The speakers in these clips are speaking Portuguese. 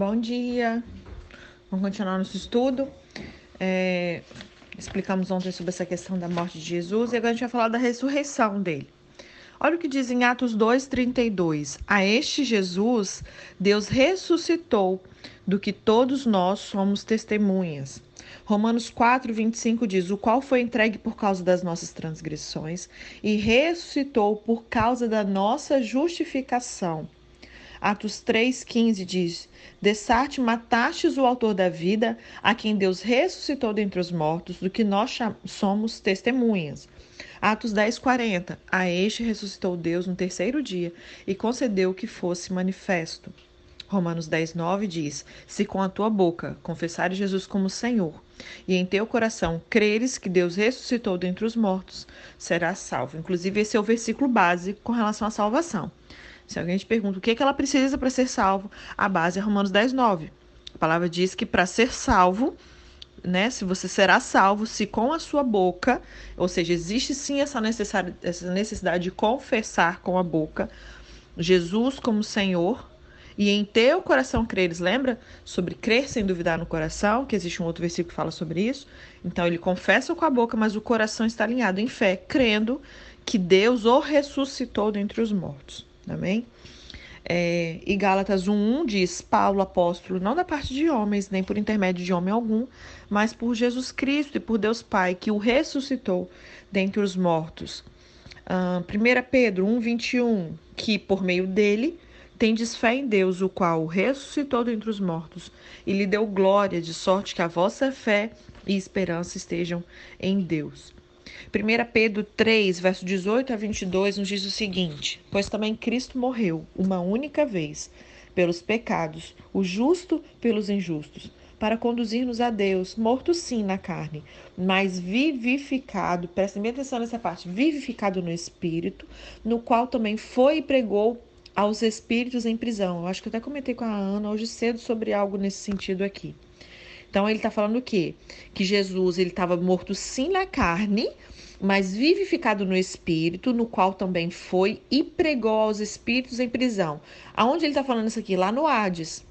Bom dia! Vamos continuar nosso estudo. É, explicamos ontem sobre essa questão da morte de Jesus e agora a gente vai falar da ressurreição dele. Olha o que diz em Atos 2,32. A este Jesus, Deus ressuscitou, do que todos nós somos testemunhas. Romanos 4, 25 diz: O qual foi entregue por causa das nossas transgressões e ressuscitou por causa da nossa justificação. Atos 3,15 diz: Dessarte matastes o autor da vida, a quem Deus ressuscitou dentre os mortos, do que nós somos testemunhas. Atos 10, 40. A este ressuscitou Deus no terceiro dia e concedeu que fosse manifesto. Romanos 10, 9 diz: Se com a tua boca confessares Jesus como Senhor e em teu coração creres que Deus ressuscitou dentre os mortos, serás salvo. Inclusive, esse é o versículo básico com relação à salvação. Se alguém te pergunta o que, é que ela precisa para ser salvo, a base é Romanos 10, 9. A palavra diz que para ser salvo, né? Se você será salvo, se com a sua boca, ou seja, existe sim essa necessidade, essa necessidade de confessar com a boca Jesus como Senhor e em teu coração creres. Lembra sobre crer sem duvidar no coração, que existe um outro versículo que fala sobre isso. Então ele confessa com a boca, mas o coração está alinhado em fé, crendo que Deus o ressuscitou dentre os mortos. Amém? É, e Gálatas 1,1 diz: Paulo, apóstolo, não da parte de homens, nem por intermédio de homem algum, mas por Jesus Cristo e por Deus Pai, que o ressuscitou dentre os mortos. Uh, 1 Pedro 1,21, que por meio dele tendes fé em Deus, o qual o ressuscitou dentre os mortos e lhe deu glória, de sorte que a vossa fé e esperança estejam em Deus. 1 Pedro 3, verso 18 a 22, nos diz o seguinte: Pois também Cristo morreu uma única vez pelos pecados, o justo pelos injustos, para conduzir-nos a Deus, morto sim na carne, mas vivificado, prestem bem atenção nessa parte, vivificado no Espírito, no qual também foi e pregou aos espíritos em prisão. Eu acho que eu até comentei com a Ana hoje cedo sobre algo nesse sentido aqui. Então ele está falando o quê? Que Jesus ele estava morto sim na carne, mas vivificado no espírito, no qual também foi e pregou aos espíritos em prisão. Aonde ele está falando isso aqui? Lá no Hades,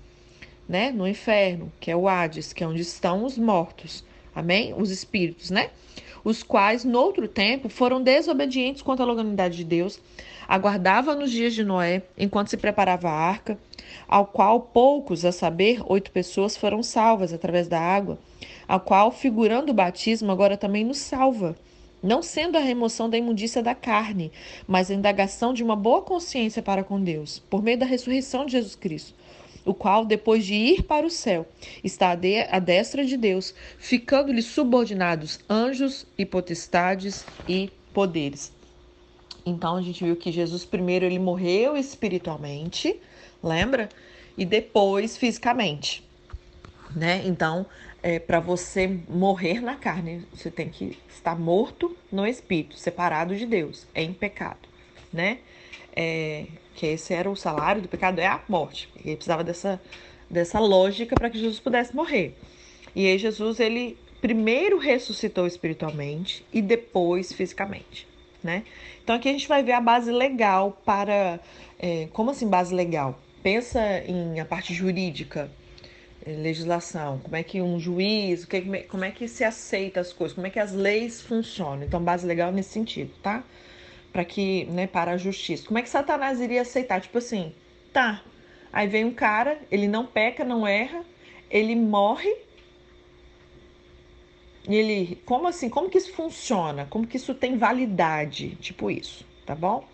né? No inferno, que é o Hades, que é onde estão os mortos. Amém? Os espíritos, né? Os quais, no outro tempo, foram desobedientes quanto à longanimidade de Deus, aguardava nos dias de Noé, enquanto se preparava a arca, ao qual poucos, a saber, oito pessoas foram salvas através da água, a qual, figurando o batismo, agora também nos salva, não sendo a remoção da imundícia da carne, mas a indagação de uma boa consciência para com Deus, por meio da ressurreição de Jesus Cristo, o qual, depois de ir para o céu, está à destra de Deus, ficando-lhe subordinados anjos e potestades e poderes. Então a gente viu que Jesus primeiro ele morreu espiritualmente, lembra? E depois fisicamente, né? Então, é, para você morrer na carne, você tem que estar morto no espírito, separado de Deus, é em pecado, né? É, que esse era o salário do pecado, é a morte. Ele precisava dessa, dessa lógica para que Jesus pudesse morrer. E aí Jesus, ele primeiro ressuscitou espiritualmente e depois fisicamente né? Então aqui a gente vai ver a base legal para. É, como assim base legal? Pensa em a parte jurídica, legislação, como é que um juiz, como é que se aceita as coisas, como é que as leis funcionam. Então, base legal nesse sentido, tá? Para que, né, para a justiça. Como é que Satanás iria aceitar? Tipo assim, tá. Aí vem um cara, ele não peca, não erra, ele morre e ele, como assim? Como que isso funciona? Como que isso tem validade? Tipo isso, tá bom?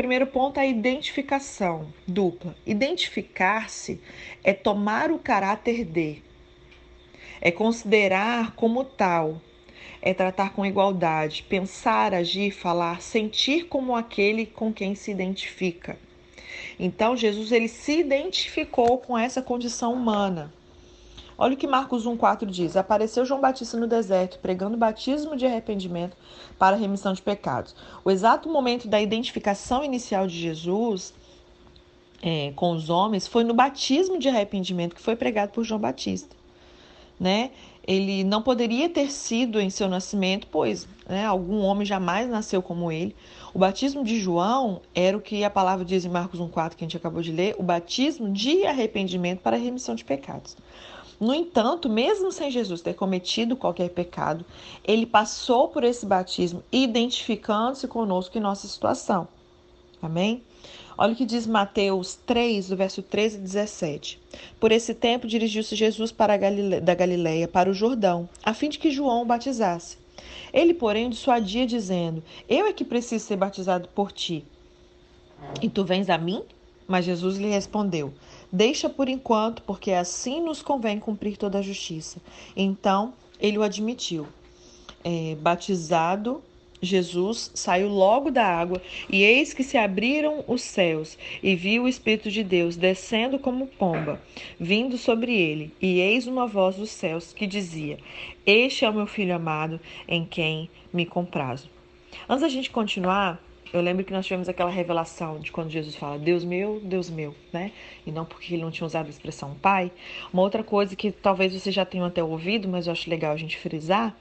Primeiro ponto é a identificação dupla. Identificar-se é tomar o caráter de, é considerar como tal, é tratar com igualdade, pensar, agir, falar, sentir como aquele com quem se identifica. Então Jesus ele se identificou com essa condição humana. Olha o que Marcos 1,4 diz: Apareceu João Batista no deserto, pregando batismo de arrependimento para remissão de pecados. O exato momento da identificação inicial de Jesus é, com os homens foi no batismo de arrependimento que foi pregado por João Batista. né? Ele não poderia ter sido em seu nascimento, pois né, algum homem jamais nasceu como ele. O batismo de João era o que a palavra diz em Marcos 1,4, que a gente acabou de ler, o batismo de arrependimento para remissão de pecados. No entanto, mesmo sem Jesus ter cometido qualquer pecado, ele passou por esse batismo identificando-se conosco em nossa situação. Amém? Olha o que diz Mateus 3, do verso 13 e 17. Por esse tempo dirigiu-se Jesus para da Galileia, para o Jordão, a fim de que João o batizasse. Ele, porém, dissuadia, dizendo: Eu é que preciso ser batizado por ti. E tu vens a mim? Mas Jesus lhe respondeu: Deixa por enquanto, porque assim nos convém cumprir toda a justiça. Então ele o admitiu. É, batizado, Jesus saiu logo da água, e eis que se abriram os céus, e viu o Espírito de Deus descendo como pomba, vindo sobre ele. E eis uma voz dos céus que dizia: Este é o meu filho amado, em quem me comprazo. Antes da gente continuar, eu lembro que nós tivemos aquela revelação de quando Jesus fala Deus meu, Deus meu, né? E não porque ele não tinha usado a expressão Pai. Uma outra coisa que talvez você já tenha até ouvido, mas eu acho legal a gente frisar,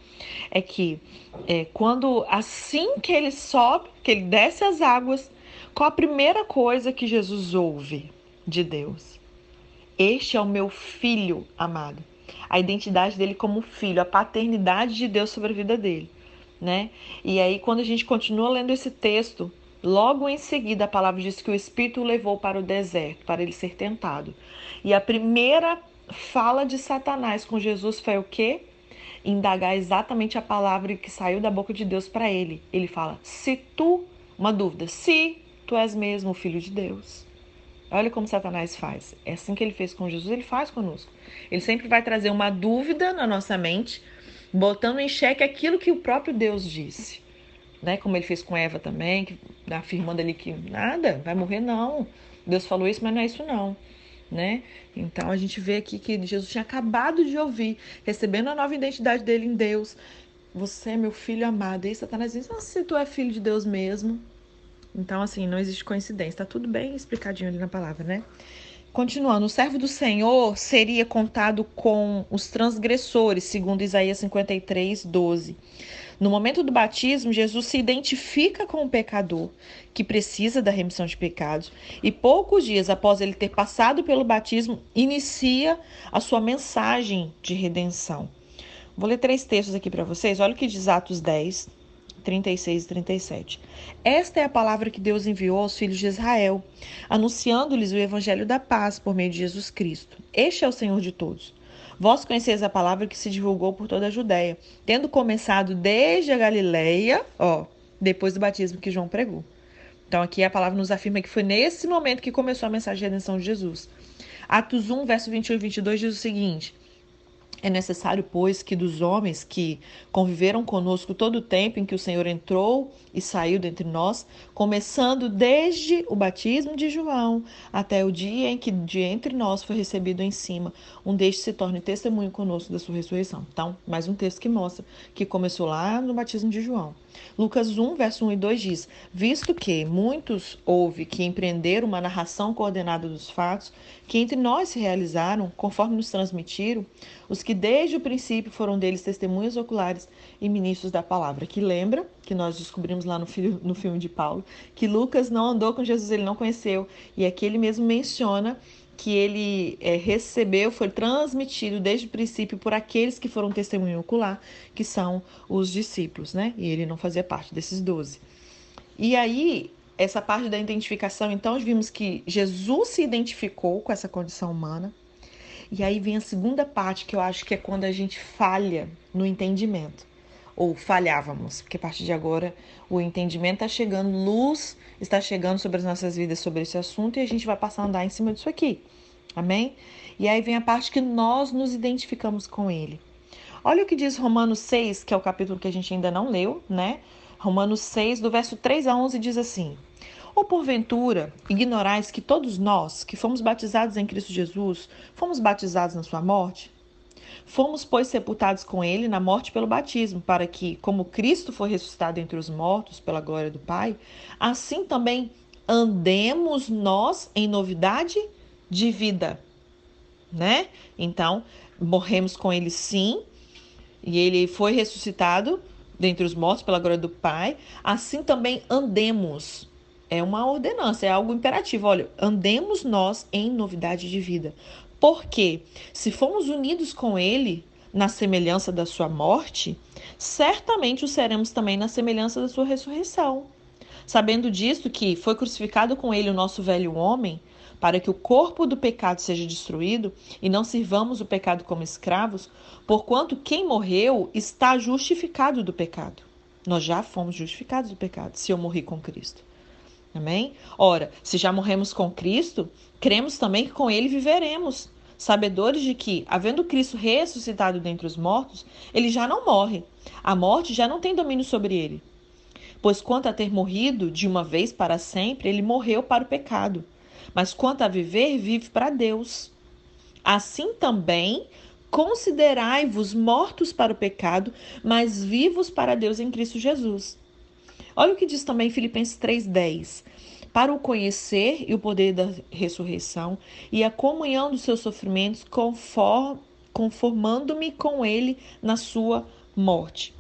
é que é, quando assim que ele sobe, que ele desce as águas, qual a primeira coisa que Jesus ouve de Deus? Este é o meu filho amado. A identidade dele como filho, a paternidade de Deus sobre a vida dele né? E aí, quando a gente continua lendo esse texto, logo em seguida a palavra diz que o Espírito o levou para o deserto, para ele ser tentado. E a primeira fala de Satanás com Jesus foi o quê? Indagar exatamente a palavra que saiu da boca de Deus para ele. Ele fala: se tu, uma dúvida, se tu és mesmo o filho de Deus. Olha como Satanás faz. É assim que ele fez com Jesus, ele faz conosco. Ele sempre vai trazer uma dúvida na nossa mente botando em xeque aquilo que o próprio Deus disse. Né? Como ele fez com Eva também, que, afirmando ali que nada, vai morrer não. Deus falou isso, mas não é isso não. Né? Então a gente vê aqui que Jesus tinha acabado de ouvir, recebendo a nova identidade dele em Deus. Você é meu filho amado. E Satanás diz: ah, se tu é filho de Deus mesmo. Então, assim, não existe coincidência. Tá tudo bem explicadinho ali na palavra, né? Continuando, o servo do Senhor seria contado com os transgressores, segundo Isaías 53, 12. No momento do batismo, Jesus se identifica com o pecador que precisa da remissão de pecados e poucos dias após ele ter passado pelo batismo, inicia a sua mensagem de redenção. Vou ler três textos aqui para vocês. Olha o que diz Atos 10, 36 e 37. Esta é a palavra que Deus enviou aos filhos de Israel, anunciando-lhes o evangelho da paz por meio de Jesus Cristo. Este é o Senhor de todos. Vós conheceis a palavra que se divulgou por toda a Judéia, tendo começado desde a Galileia, ó, depois do batismo que João pregou. Então aqui a palavra nos afirma que foi nesse momento que começou a mensagem de redenção de Jesus. Atos 1, verso 21 e 22 diz o seguinte: é necessário, pois, que dos homens que conviveram conosco todo o tempo em que o Senhor entrou e saiu dentre nós, começando desde o batismo de João até o dia em que de entre nós foi recebido em cima, um destes se torne testemunho conosco da sua ressurreição. Então, mais um texto que mostra que começou lá no batismo de João. Lucas 1, verso 1 e 2 diz: Visto que muitos houve que empreenderam uma narração coordenada dos fatos, que entre nós se realizaram, conforme nos transmitiram, os que desde o princípio foram deles testemunhas oculares e ministros da palavra. Que lembra que nós descobrimos lá no, filho, no filme de Paulo, que Lucas não andou com Jesus, ele não conheceu, e aqui ele mesmo menciona que ele é, recebeu, foi transmitido desde o princípio por aqueles que foram testemunho ocular, que são os discípulos, né? E ele não fazia parte desses doze. E aí, essa parte da identificação, então, vimos que Jesus se identificou com essa condição humana. E aí vem a segunda parte, que eu acho que é quando a gente falha no entendimento. Ou falhávamos, porque a partir de agora o entendimento está chegando, luz está chegando sobre as nossas vidas sobre esse assunto e a gente vai passar a andar em cima disso aqui. Amém? E aí vem a parte que nós nos identificamos com ele. Olha o que diz Romanos 6, que é o capítulo que a gente ainda não leu, né? Romanos 6, do verso 3 a 11, diz assim: Ou porventura ignorais que todos nós, que fomos batizados em Cristo Jesus, fomos batizados na sua morte? Fomos, pois, sepultados com ele na morte pelo batismo, para que, como Cristo foi ressuscitado entre os mortos pela glória do Pai, assim também andemos nós em novidade de vida. né? Então, morremos com ele sim, e ele foi ressuscitado dentre os mortos pela glória do Pai. Assim também andemos. É uma ordenança, é algo imperativo. Olha, andemos nós em novidade de vida. Porque se formos unidos com ele na semelhança da sua morte, certamente o seremos também na semelhança da sua ressurreição. Sabendo disto que foi crucificado com ele o nosso velho homem, para que o corpo do pecado seja destruído e não sirvamos o pecado como escravos, porquanto quem morreu está justificado do pecado. Nós já fomos justificados do pecado, se eu morri com Cristo. Amém? Ora, se já morremos com Cristo, cremos também que com ele viveremos, sabedores de que, havendo Cristo ressuscitado dentre os mortos, ele já não morre. A morte já não tem domínio sobre ele. Pois quanto a ter morrido de uma vez para sempre, ele morreu para o pecado mas quanto a viver, vive para Deus. Assim também, considerai-vos mortos para o pecado, mas vivos para Deus em Cristo Jesus. Olha o que diz também Filipenses 3,10. Para o conhecer e o poder da ressurreição e a comunhão dos seus sofrimentos, conformando-me com ele na sua morte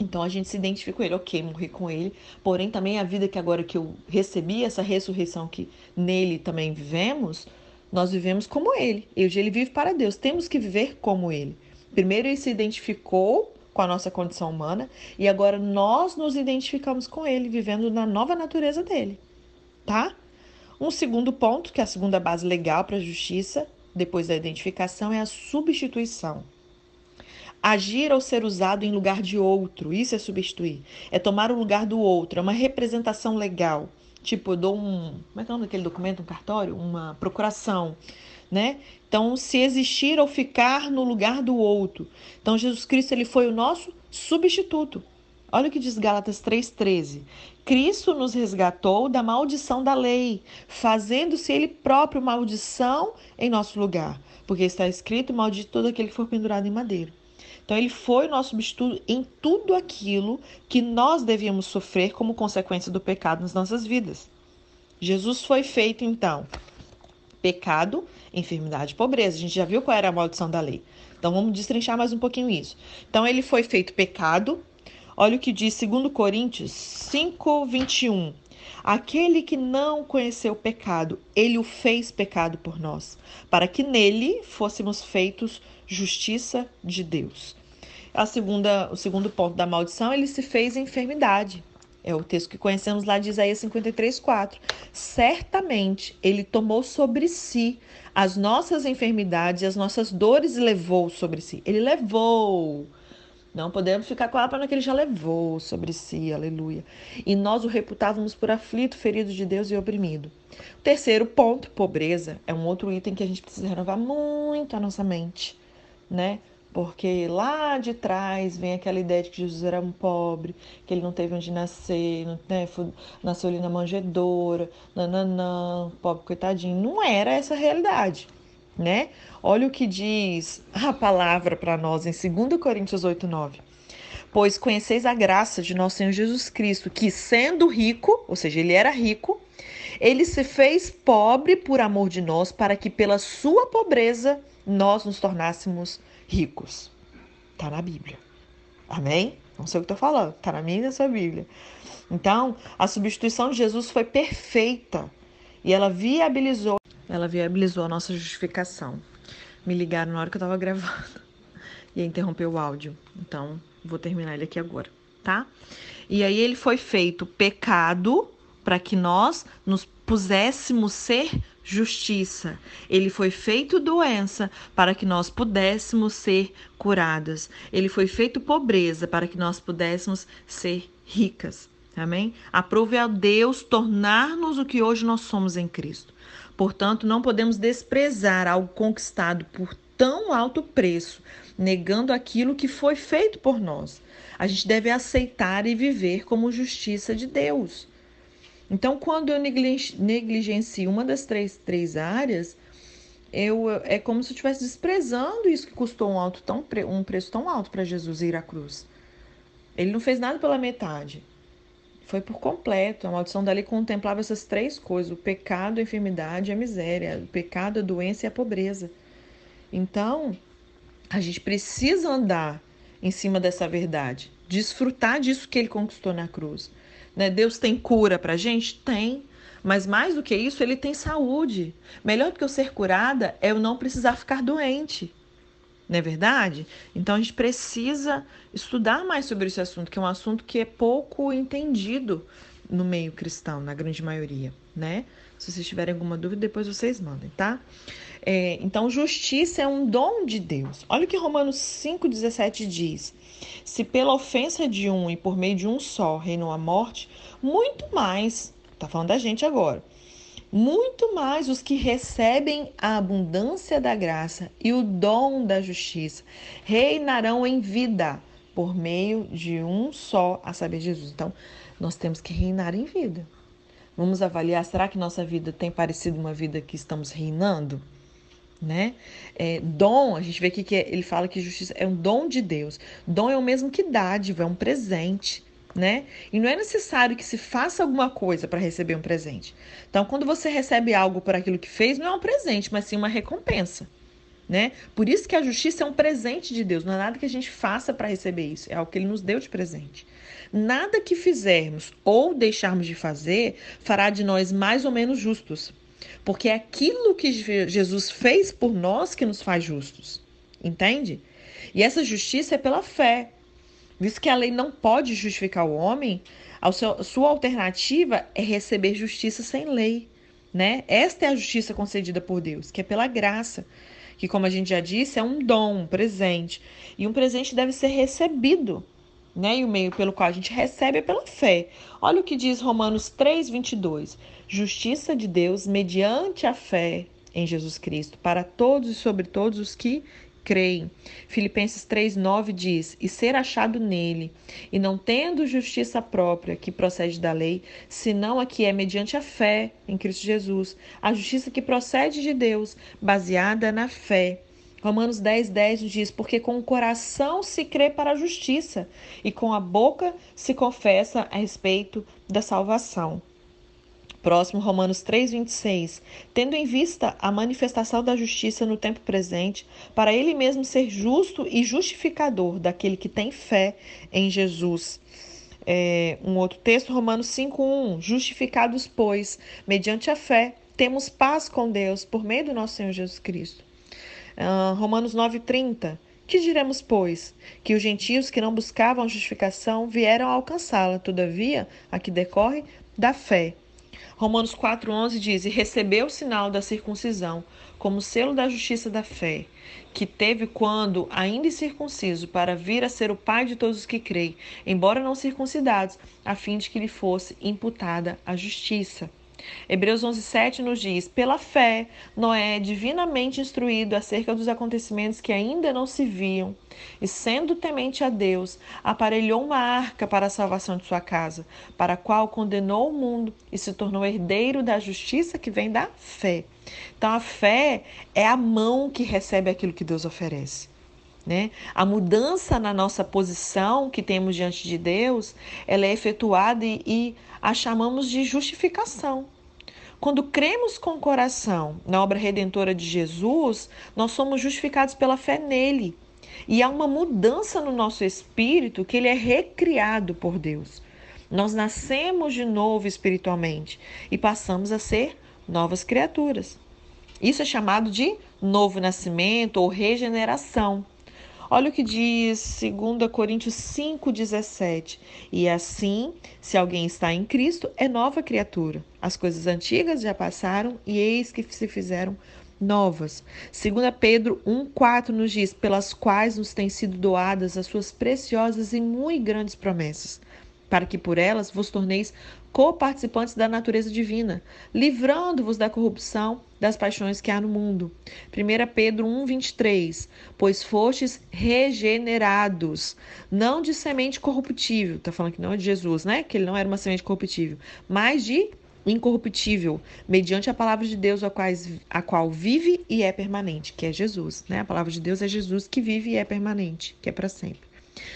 então a gente se identifica com ele, ok, morri com ele, porém também a vida que agora que eu recebi, essa ressurreição que nele também vivemos, nós vivemos como ele. Hoje ele vive para Deus, temos que viver como ele. Primeiro ele se identificou com a nossa condição humana e agora nós nos identificamos com ele, vivendo na nova natureza dele, tá? Um segundo ponto, que é a segunda base legal para a justiça, depois da identificação, é a substituição. Agir ou ser usado em lugar de outro, isso é substituir. É tomar o lugar do outro, é uma representação legal. Tipo, eu dou um. Como é que é o nome daquele documento? Um cartório? Uma procuração. Né? Então, se existir ou ficar no lugar do outro. Então, Jesus Cristo ele foi o nosso substituto. Olha o que diz Gálatas 3,13. Cristo nos resgatou da maldição da lei, fazendo-se ele próprio maldição em nosso lugar. Porque está escrito: maldito todo aquele que for pendurado em madeira. Então, ele foi o nosso substituto em tudo aquilo que nós devíamos sofrer como consequência do pecado nas nossas vidas. Jesus foi feito, então, pecado, enfermidade e pobreza. A gente já viu qual era a maldição da lei. Então, vamos destrinchar mais um pouquinho isso. Então, ele foi feito pecado. Olha o que diz 2 Coríntios 5, 21. Aquele que não conheceu o pecado, ele o fez pecado por nós, para que nele fôssemos feitos justiça de Deus. A segunda, o segundo ponto da maldição, ele se fez enfermidade. É o texto que conhecemos lá de Isaías 53, 4. Certamente ele tomou sobre si as nossas enfermidades e as nossas dores levou sobre si. Ele levou. Não podemos ficar com a palavra que ele já levou sobre si, aleluia. E nós o reputávamos por aflito, ferido de Deus e oprimido. O terceiro ponto, pobreza, é um outro item que a gente precisa renovar muito a nossa mente, né? Porque lá de trás vem aquela ideia de que Jesus era um pobre, que ele não teve onde nascer, né? nasceu ali na manjedoura, nananã, pobre coitadinho. Não era essa a realidade, né? Olha o que diz a palavra para nós em 2 Coríntios 8, 9. Pois conheceis a graça de nosso Senhor Jesus Cristo, que sendo rico, ou seja, ele era rico, ele se fez pobre por amor de nós, para que pela sua pobreza nós nos tornássemos ricos. Está na Bíblia. Amém? Não sei o que estou falando. Está na minha e na sua Bíblia. Então, a substituição de Jesus foi perfeita. E ela viabilizou, ela viabilizou a nossa justificação. Me ligaram na hora que eu estava gravando. E interrompeu o áudio. Então, vou terminar ele aqui agora, tá? E aí ele foi feito pecado para que nós nos puséssemos ser justiça. Ele foi feito doença para que nós pudéssemos ser curadas. Ele foi feito pobreza para que nós pudéssemos ser ricas. Amém? Aprove a Deus tornar-nos o que hoje nós somos em Cristo. Portanto, não podemos desprezar algo conquistado por tão alto preço, negando aquilo que foi feito por nós. A gente deve aceitar e viver como justiça de Deus. Então, quando eu negligencio uma das três, três áreas, eu, é como se eu estivesse desprezando isso que custou um, alto tão, um preço tão alto para Jesus ir à cruz. Ele não fez nada pela metade. Foi por completo. A maldição dali contemplava essas três coisas: o pecado, a enfermidade e a miséria. O pecado, a doença e a pobreza. Então, a gente precisa andar em cima dessa verdade, desfrutar disso que ele conquistou na cruz. Né? Deus tem cura para gente? Tem. Mas mais do que isso, ele tem saúde. Melhor do que eu ser curada é eu não precisar ficar doente. Não é verdade? Então a gente precisa estudar mais sobre esse assunto, que é um assunto que é pouco entendido no meio cristão, na grande maioria, né? Se vocês tiverem alguma dúvida, depois vocês mandem, tá? É, então, justiça é um dom de Deus. Olha o que Romanos 5,17 diz. Se pela ofensa de um e por meio de um só reinou a morte, muito mais, tá falando da gente agora, muito mais os que recebem a abundância da graça e o dom da justiça reinarão em vida por meio de um só, a saber, Jesus. Então, nós temos que reinar em vida. Vamos avaliar, será que nossa vida tem parecido uma vida que estamos reinando? Né? É, dom, a gente vê aqui que ele fala que justiça é um dom de Deus. Dom é o mesmo que dádiva, é um presente né? E não é necessário que se faça alguma coisa para receber um presente. Então, quando você recebe algo por aquilo que fez, não é um presente, mas sim uma recompensa, né? Por isso que a justiça é um presente de Deus, não é nada que a gente faça para receber isso, é algo que ele nos deu de presente. Nada que fizermos ou deixarmos de fazer fará de nós mais ou menos justos, porque é aquilo que Jesus fez por nós que nos faz justos. Entende? E essa justiça é pela fé, Visto que a lei não pode justificar o homem, a sua alternativa é receber justiça sem lei. Né? Esta é a justiça concedida por Deus, que é pela graça, que, como a gente já disse, é um dom, um presente. E um presente deve ser recebido. Né? E o meio pelo qual a gente recebe é pela fé. Olha o que diz Romanos 3, 22. Justiça de Deus mediante a fé em Jesus Cristo, para todos e sobre todos os que creem. Filipenses 3:9 diz: "E ser achado nele, e não tendo justiça própria que procede da lei, senão a que é mediante a fé em Cristo Jesus, a justiça que procede de Deus, baseada na fé." Romanos 10, 10 diz: Porque com o coração se crê para a justiça, e com a boca se confessa a respeito da salvação. Próximo, Romanos 3,26. Tendo em vista a manifestação da justiça no tempo presente, para ele mesmo ser justo e justificador daquele que tem fé em Jesus. É, um outro texto, Romanos 5,1. Justificados, pois, mediante a fé, temos paz com Deus por meio do nosso Senhor Jesus Cristo. Uh, Romanos 9,30. Que diremos, pois? Que os gentios que não buscavam justificação vieram alcançá-la, todavia, a que decorre da fé. Romanos 4,11 diz: E recebeu o sinal da circuncisão, como selo da justiça da fé, que teve quando, ainda incircunciso, para vir a ser o pai de todos os que creem, embora não circuncidados, a fim de que lhe fosse imputada a justiça. Hebreus 11:7 nos diz: Pela fé, Noé, divinamente instruído acerca dos acontecimentos que ainda não se viam, e sendo temente a Deus, aparelhou uma arca para a salvação de sua casa, para a qual condenou o mundo e se tornou herdeiro da justiça que vem da fé. Então a fé é a mão que recebe aquilo que Deus oferece. Né? A mudança na nossa posição que temos diante de Deus, ela é efetuada e, e a chamamos de justificação. Quando cremos com o coração na obra redentora de Jesus, nós somos justificados pela fé nele. E há uma mudança no nosso espírito que ele é recriado por Deus. Nós nascemos de novo espiritualmente e passamos a ser novas criaturas. Isso é chamado de novo nascimento ou regeneração. Olha o que diz 2 Coríntios 5,17. E assim, se alguém está em Cristo, é nova criatura. As coisas antigas já passaram e eis que se fizeram novas. 2 Pedro 1,4 nos diz: pelas quais nos têm sido doadas as suas preciosas e muito grandes promessas, para que por elas vos torneis coparticipantes da natureza divina, livrando-vos da corrupção das paixões que há no mundo. 1 Pedro 1:23 Pois fostes regenerados, não de semente corruptível, tá falando que não é de Jesus, né? Que ele não era uma semente corruptível, mas de incorruptível, mediante a palavra de Deus, a, quais, a qual vive e é permanente, que é Jesus, né? A palavra de Deus é Jesus que vive e é permanente, que é para sempre.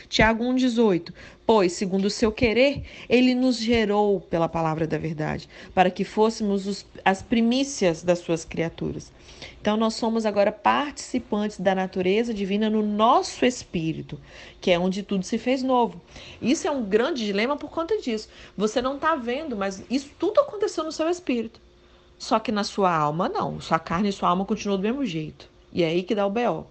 Tiago 1,18. Pois, segundo o seu querer, ele nos gerou pela palavra da verdade, para que fôssemos os, as primícias das suas criaturas. Então, nós somos agora participantes da natureza divina no nosso espírito, que é onde tudo se fez novo. Isso é um grande dilema por conta disso. Você não está vendo, mas isso tudo aconteceu no seu espírito. Só que na sua alma, não. Sua carne e sua alma continuam do mesmo jeito. E é aí que dá o B.O.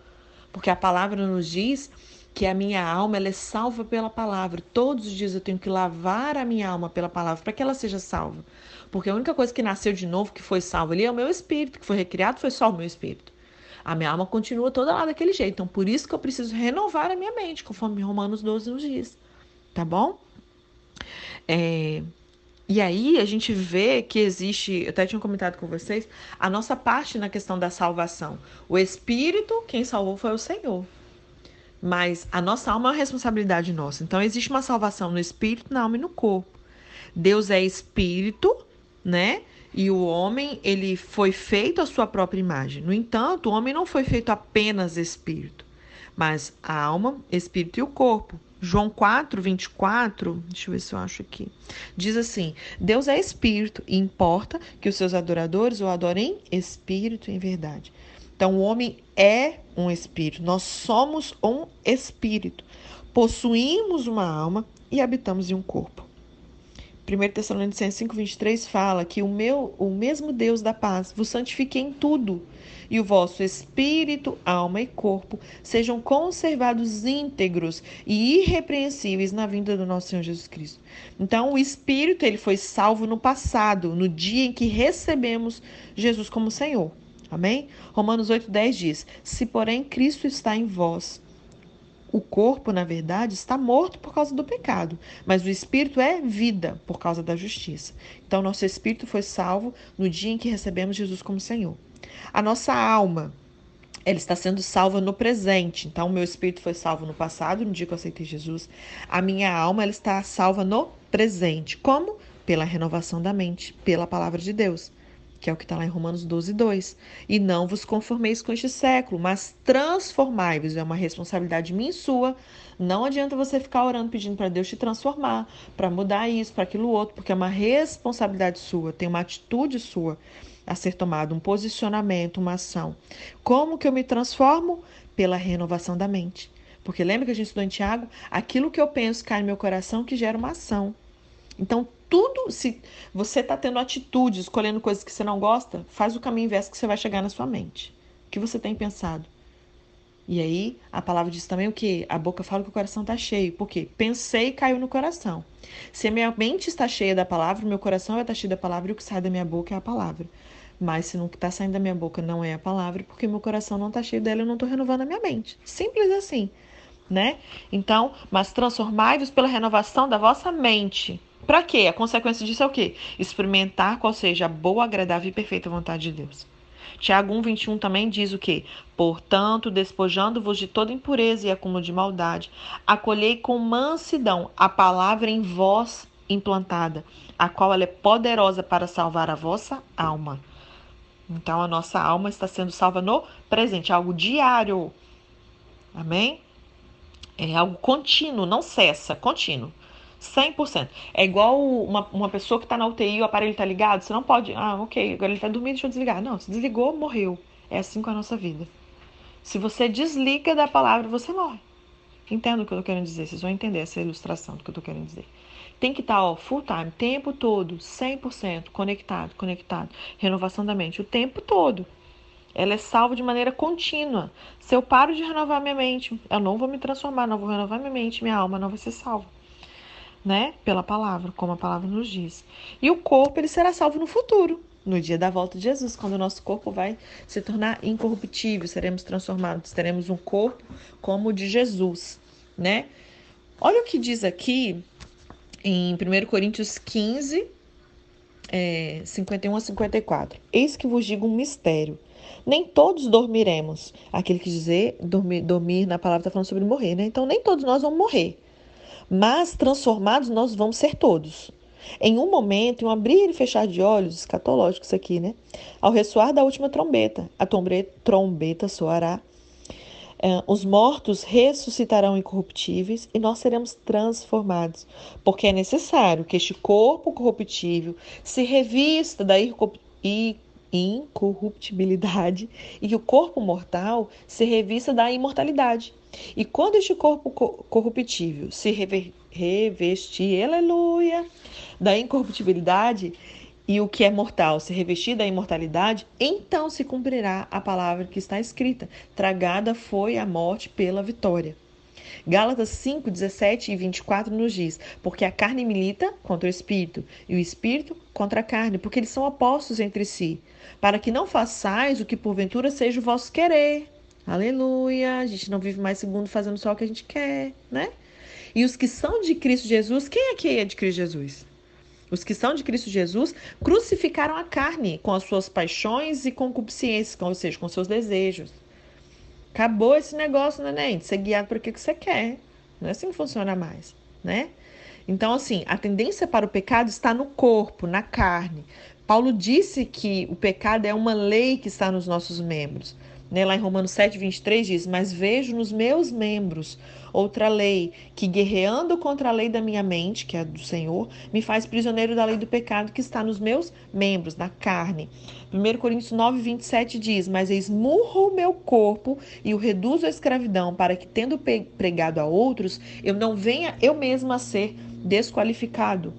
Porque a palavra nos diz que a minha alma ela é salva pela palavra. Todos os dias eu tenho que lavar a minha alma pela palavra para que ela seja salva. Porque a única coisa que nasceu de novo, que foi salva ali, é o meu espírito, que foi recriado, foi só o meu espírito. A minha alma continua toda lá daquele jeito. Então, por isso que eu preciso renovar a minha mente, conforme Romanos 12 nos diz. Tá bom? É... E aí a gente vê que existe, eu até tinha comentado com vocês, a nossa parte na questão da salvação. O Espírito, quem salvou foi o Senhor. Mas a nossa alma é uma responsabilidade nossa. Então existe uma salvação no espírito, na alma e no corpo. Deus é espírito, né? E o homem, ele foi feito à sua própria imagem. No entanto, o homem não foi feito apenas espírito, mas a alma, espírito e o corpo. João 4, 24, deixa eu ver se eu acho aqui. Diz assim: Deus é espírito e importa que os seus adoradores o adorem espírito em verdade. Então, o homem é um espírito, nós somos um espírito, possuímos uma alma e habitamos em um corpo. 1 Tessalonicenses 5,23 fala que o, meu, o mesmo Deus da paz vos santifique em tudo, e o vosso espírito, alma e corpo sejam conservados íntegros e irrepreensíveis na vinda do nosso Senhor Jesus Cristo. Então, o espírito ele foi salvo no passado, no dia em que recebemos Jesus como Senhor. Amém? Romanos 8,10 diz: Se, porém, Cristo está em vós, o corpo, na verdade, está morto por causa do pecado, mas o espírito é vida por causa da justiça. Então, nosso espírito foi salvo no dia em que recebemos Jesus como Senhor. A nossa alma, ela está sendo salva no presente. Então, o meu espírito foi salvo no passado, no dia que eu aceitei Jesus. A minha alma, ela está salva no presente. Como? Pela renovação da mente, pela palavra de Deus que é o que está lá em Romanos 12, 2. E não vos conformeis com este século, mas transformai-vos. É uma responsabilidade minha e sua. Não adianta você ficar orando pedindo para Deus te transformar, para mudar isso, para aquilo outro, porque é uma responsabilidade sua, tem uma atitude sua a ser tomada, um posicionamento, uma ação. Como que eu me transformo? Pela renovação da mente. Porque lembra que a gente estudou em Tiago? Aquilo que eu penso cai no meu coração que gera uma ação. Então, tudo, se você está tendo atitude, escolhendo coisas que você não gosta, faz o caminho inverso que você vai chegar na sua mente. O que você tem pensado? E aí, a palavra diz também o que? A boca fala que o coração está cheio. Por quê? Pensei e caiu no coração. Se a minha mente está cheia da palavra, meu coração vai estar cheio da palavra e o que sai da minha boca é a palavra. Mas se não está saindo da minha boca não é a palavra, porque meu coração não está cheio dela, eu não estou renovando a minha mente. Simples assim, né? Então, mas transformai-vos pela renovação da vossa mente para quê? A consequência disso é o quê? Experimentar qual seja a boa, agradável e perfeita vontade de Deus. Tiago 1,21 também diz o quê? Portanto, despojando-vos de toda impureza e acúmulo de maldade, acolhei com mansidão a palavra em vós implantada, a qual ela é poderosa para salvar a vossa alma. Então, a nossa alma está sendo salva no presente, algo diário. Amém? É algo contínuo, não cessa, contínuo. 100%. É igual uma, uma pessoa que está na UTI, o aparelho está ligado, você não pode. Ah, ok, agora ele está dormindo, deixa eu desligar. Não, se desligou, morreu. É assim com a nossa vida. Se você desliga da palavra, você morre. Entendo o que eu estou querendo dizer, vocês vão entender essa ilustração do que eu estou querendo dizer. Tem que estar tá, ó, full time, tempo todo, 100% conectado, conectado. Renovação da mente, o tempo todo. Ela é salva de maneira contínua. Se eu paro de renovar minha mente, eu não vou me transformar, não vou renovar minha mente, minha alma não vai ser salva né? Pela palavra, como a palavra nos diz. E o corpo ele será salvo no futuro, no dia da volta de Jesus, quando o nosso corpo vai se tornar incorruptível, seremos transformados, teremos um corpo como o de Jesus, né? Olha o que diz aqui em 1 Coríntios 15, é, 51 a 54. Eis que vos digo um mistério. Nem todos dormiremos. Aquele que dizer dormir, dormir na palavra está falando sobre morrer, né? Então nem todos nós vamos morrer mas transformados nós vamos ser todos. Em um momento, em um abrir e fechar de olhos, escatológico isso aqui, né? Ao ressoar da última trombeta, a trombeta soará. é, os mortos ressuscitarão incorruptíveis e nós seremos transformados, porque é necessário que este corpo corruptível se revista da incorruptibilidade e que o corpo mortal se revista da imortalidade. E quando este corpo corruptível se revestir, aleluia, da incorruptibilidade, e o que é mortal se revestir da imortalidade, então se cumprirá a palavra que está escrita: tragada foi a morte pela vitória. Gálatas 5, 17 e 24 nos diz: Porque a carne milita contra o espírito, e o espírito contra a carne, porque eles são opostos entre si, para que não façais o que porventura seja o vosso querer. Aleluia! A gente não vive mais segundo fazendo só o que a gente quer, né? E os que são de Cristo Jesus, quem é que é de Cristo Jesus? Os que são de Cristo Jesus crucificaram a carne com as suas paixões e concupiscências, ou seja, com seus desejos. Acabou esse negócio, né, de ser guiado por aquilo que você quer. Não é assim que funciona mais, né? Então, assim, a tendência para o pecado está no corpo, na carne. Paulo disse que o pecado é uma lei que está nos nossos membros. Né? Lá em Romanos 7, 23 diz: Mas vejo nos meus membros outra lei, que guerreando contra a lei da minha mente, que é do Senhor, me faz prisioneiro da lei do pecado que está nos meus membros, na carne. 1 Coríntios 9, 27 diz: Mas esmurro o meu corpo e o reduzo à escravidão, para que, tendo pregado a outros, eu não venha eu mesma a ser desqualificado.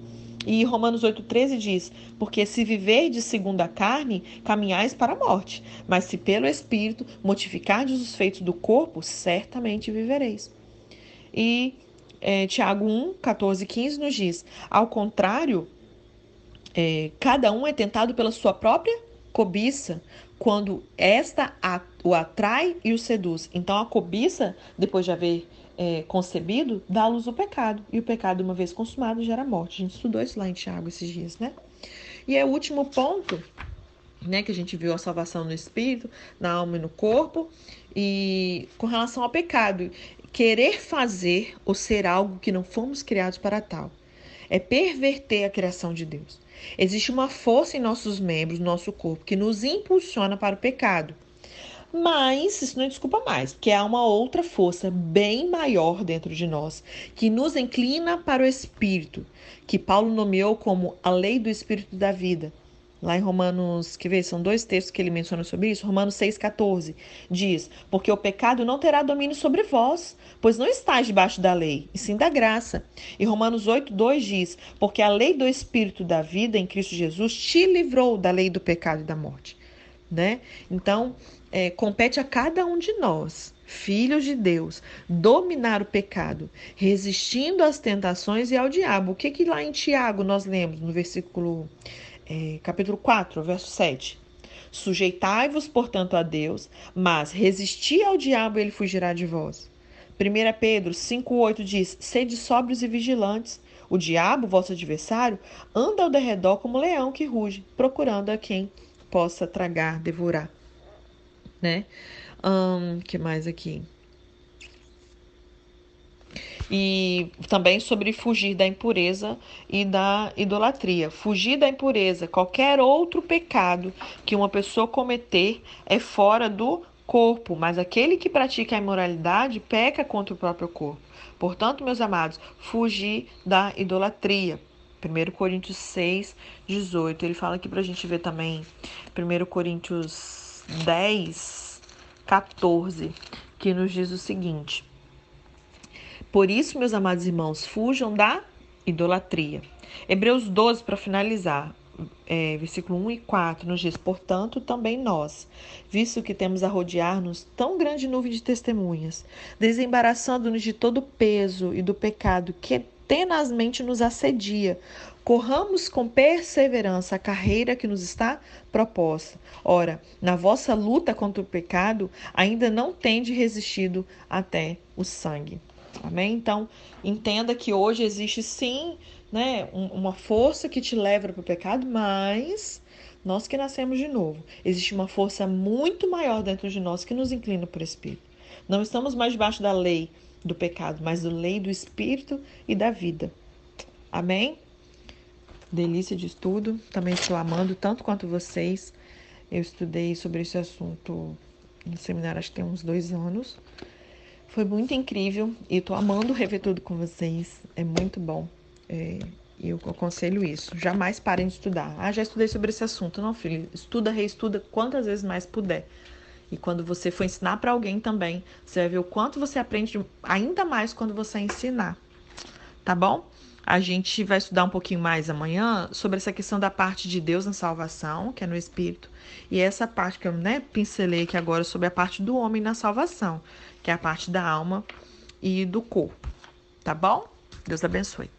E Romanos 8,13 diz: Porque se viver de segundo a carne, caminhais para a morte, mas se pelo Espírito mortificardes os feitos do corpo, certamente vivereis. E é, Tiago 1, 14 15 nos diz: Ao contrário, é, cada um é tentado pela sua própria cobiça, quando esta o atrai e o seduz. Então a cobiça, depois de haver é, concebido, dá à luz o pecado. E o pecado, uma vez consumado, gera morte. A gente estudou isso lá em Tiago esses dias, né? E é o último ponto, né, que a gente viu a salvação no espírito, na alma e no corpo. E com relação ao pecado, querer fazer ou ser algo que não fomos criados para tal. É perverter a criação de Deus. Existe uma força em nossos membros, no nosso corpo, que nos impulsiona para o pecado. Mas isso não é desculpa mais, porque há uma outra força bem maior dentro de nós, que nos inclina para o espírito, que Paulo nomeou como a lei do espírito da vida. Lá em Romanos, que vê, são dois textos que ele menciona sobre isso. Romanos 6,14 diz: Porque o pecado não terá domínio sobre vós, pois não estáis debaixo da lei, e sim da graça. E Romanos 8,2 diz: Porque a lei do Espírito da vida em Cristo Jesus te livrou da lei do pecado e da morte. Né? Então, é, compete a cada um de nós, filhos de Deus, dominar o pecado, resistindo às tentações e ao diabo. O que, que lá em Tiago nós lemos no versículo, é, capítulo 4, verso 7? Sujeitai-vos, portanto, a Deus, mas resisti ao diabo e ele fugirá de vós. 1 Pedro 5,8 diz: Sede sóbrios e vigilantes. O diabo, vosso adversário, anda ao derredor como leão que ruge, procurando a quem possa tragar, devorar né? Que mais aqui? E também sobre fugir da impureza e da idolatria. Fugir da impureza, qualquer outro pecado que uma pessoa cometer é fora do corpo, mas aquele que pratica a imoralidade peca contra o próprio corpo. Portanto, meus amados, fugir da idolatria. 1 Coríntios 6, 18. Ele fala aqui para a gente ver também 1 Coríntios 10, 14, que nos diz o seguinte: Por isso, meus amados irmãos, fujam da idolatria. Hebreus 12, para finalizar, é, versículo 1 e 4, nos diz: Portanto, também nós, visto que temos a rodear-nos tão grande nuvem de testemunhas, desembaraçando-nos de todo o peso e do pecado que tenazmente nos assedia, Corramos com perseverança a carreira que nos está proposta. Ora, na vossa luta contra o pecado, ainda não tende resistido até o sangue. Amém? Então, entenda que hoje existe sim né, uma força que te leva para o pecado, mas nós que nascemos de novo, existe uma força muito maior dentro de nós que nos inclina por Espírito. Não estamos mais debaixo da lei do pecado, mas da lei do Espírito e da vida. Amém? Delícia de estudo. Também estou amando tanto quanto vocês. Eu estudei sobre esse assunto no seminário, acho que tem uns dois anos. Foi muito incrível e tô amando rever tudo com vocês. É muito bom. É, eu aconselho isso. Jamais parem de estudar. Ah, já estudei sobre esse assunto. Não, filho. Estuda, reestuda quantas vezes mais puder. E quando você for ensinar para alguém também, você vai ver o quanto você aprende ainda mais quando você ensinar. Tá bom? A gente vai estudar um pouquinho mais amanhã sobre essa questão da parte de Deus na salvação, que é no espírito, e essa parte que eu né, pincelei aqui agora sobre a parte do homem na salvação, que é a parte da alma e do corpo. Tá bom? Deus abençoe.